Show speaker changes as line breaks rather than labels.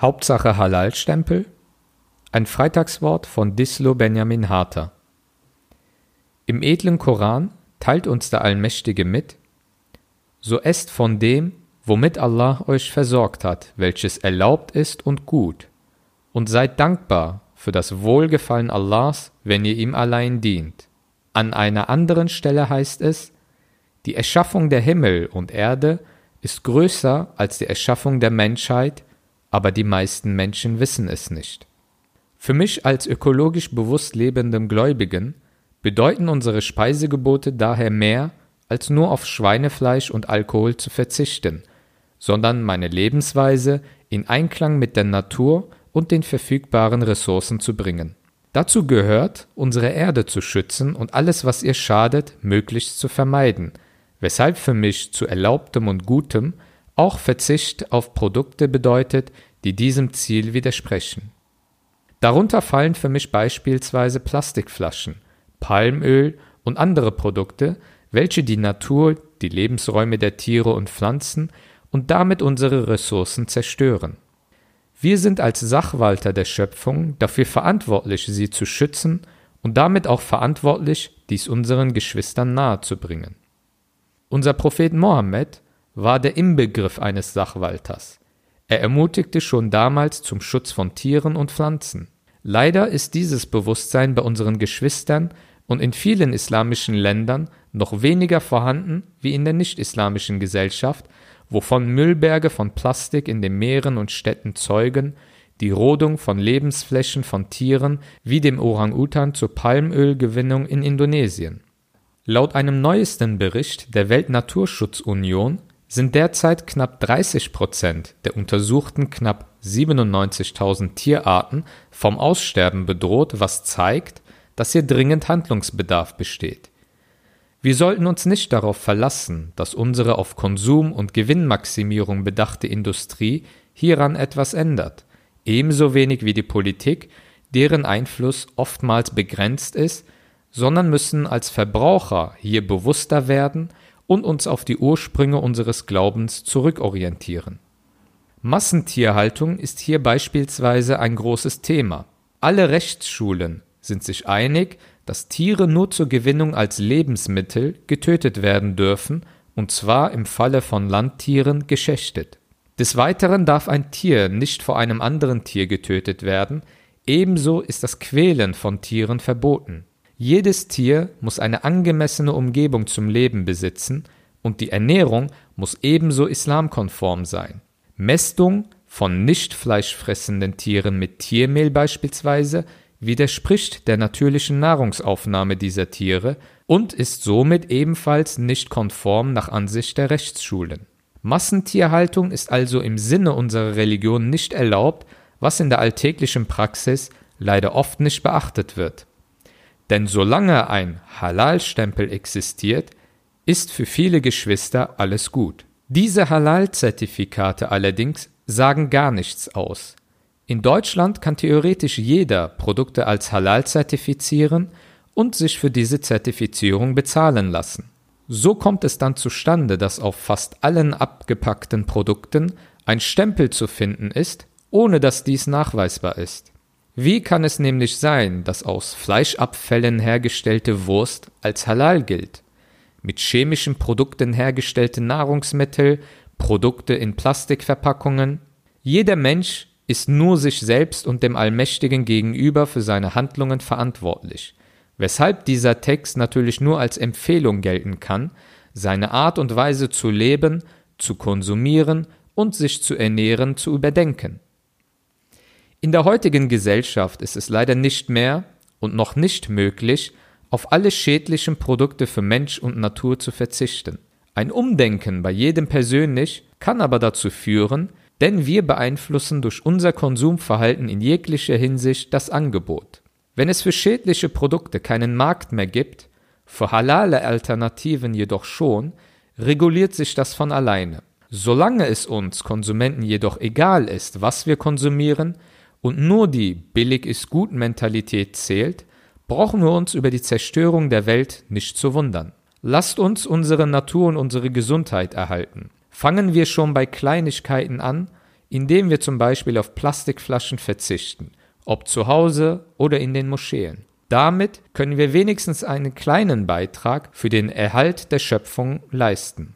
Hauptsache Halal-Stempel? Ein Freitagswort von Dislo Benjamin Harter. Im edlen Koran teilt uns der Allmächtige mit: So esst von dem, womit Allah euch versorgt hat, welches erlaubt ist und gut, und seid dankbar für das Wohlgefallen Allahs, wenn ihr ihm allein dient. An einer anderen Stelle heißt es: Die Erschaffung der Himmel und Erde ist größer als die Erschaffung der Menschheit aber die meisten Menschen wissen es nicht. Für mich als ökologisch bewusst lebendem Gläubigen bedeuten unsere Speisegebote daher mehr, als nur auf Schweinefleisch und Alkohol zu verzichten, sondern meine Lebensweise in Einklang mit der Natur und den verfügbaren Ressourcen zu bringen. Dazu gehört, unsere Erde zu schützen und alles, was ihr schadet, möglichst zu vermeiden, weshalb für mich zu Erlaubtem und Gutem auch Verzicht auf Produkte bedeutet, die diesem Ziel widersprechen. Darunter fallen für mich beispielsweise Plastikflaschen, Palmöl und andere Produkte, welche die Natur, die Lebensräume der Tiere und Pflanzen und damit unsere Ressourcen zerstören. Wir sind als Sachwalter der Schöpfung dafür verantwortlich, sie zu schützen und damit auch verantwortlich, dies unseren Geschwistern nahezubringen. Unser Prophet Mohammed war der Inbegriff eines Sachwalters. Er ermutigte schon damals zum Schutz von Tieren und Pflanzen. Leider ist dieses Bewusstsein bei unseren Geschwistern und in vielen islamischen Ländern noch weniger vorhanden wie in der nicht-islamischen Gesellschaft, wovon Müllberge von Plastik in den Meeren und Städten zeugen, die Rodung von Lebensflächen von Tieren wie dem Orang-Utan zur Palmölgewinnung in Indonesien. Laut einem neuesten Bericht der Weltnaturschutzunion sind derzeit knapp 30 Prozent der untersuchten knapp 97.000 Tierarten vom Aussterben bedroht, was zeigt, dass hier dringend Handlungsbedarf besteht. Wir sollten uns nicht darauf verlassen, dass unsere auf Konsum und Gewinnmaximierung bedachte Industrie hieran etwas ändert, ebenso wenig wie die Politik, deren Einfluss oftmals begrenzt ist, sondern müssen als Verbraucher hier bewusster werden und uns auf die Ursprünge unseres Glaubens zurückorientieren. Massentierhaltung ist hier beispielsweise ein großes Thema. Alle Rechtsschulen sind sich einig, dass Tiere nur zur Gewinnung als Lebensmittel getötet werden dürfen, und zwar im Falle von Landtieren geschächtet. Des Weiteren darf ein Tier nicht vor einem anderen Tier getötet werden, ebenso ist das Quälen von Tieren verboten. Jedes Tier muss eine angemessene Umgebung zum Leben besitzen und die Ernährung muss ebenso islamkonform sein. Mästung von nicht fleischfressenden Tieren mit Tiermehl beispielsweise widerspricht der natürlichen Nahrungsaufnahme dieser Tiere und ist somit ebenfalls nicht konform nach Ansicht der Rechtsschulen. Massentierhaltung ist also im Sinne unserer Religion nicht erlaubt, was in der alltäglichen Praxis leider oft nicht beachtet wird. Denn solange ein Halal-Stempel existiert, ist für viele Geschwister alles gut. Diese Halal-Zertifikate allerdings sagen gar nichts aus. In Deutschland kann theoretisch jeder Produkte als Halal zertifizieren und sich für diese Zertifizierung bezahlen lassen. So kommt es dann zustande, dass auf fast allen abgepackten Produkten ein Stempel zu finden ist, ohne dass dies nachweisbar ist. Wie kann es nämlich sein, dass aus Fleischabfällen hergestellte Wurst als halal gilt? Mit chemischen Produkten hergestellte Nahrungsmittel, Produkte in Plastikverpackungen? Jeder Mensch ist nur sich selbst und dem Allmächtigen gegenüber für seine Handlungen verantwortlich, weshalb dieser Text natürlich nur als Empfehlung gelten kann, seine Art und Weise zu leben, zu konsumieren und sich zu ernähren zu überdenken. In der heutigen Gesellschaft ist es leider nicht mehr und noch nicht möglich, auf alle schädlichen Produkte für Mensch und Natur zu verzichten. Ein Umdenken bei jedem persönlich kann aber dazu führen, denn wir beeinflussen durch unser Konsumverhalten in jeglicher Hinsicht das Angebot. Wenn es für schädliche Produkte keinen Markt mehr gibt, für halale Alternativen jedoch schon, reguliert sich das von alleine. Solange es uns Konsumenten jedoch egal ist, was wir konsumieren, und nur die billig ist gut Mentalität zählt, brauchen wir uns über die Zerstörung der Welt nicht zu wundern. Lasst uns unsere Natur und unsere Gesundheit erhalten. Fangen wir schon bei Kleinigkeiten an, indem wir zum Beispiel auf Plastikflaschen verzichten, ob zu Hause oder in den Moscheen. Damit können wir wenigstens einen kleinen Beitrag für den Erhalt der Schöpfung leisten.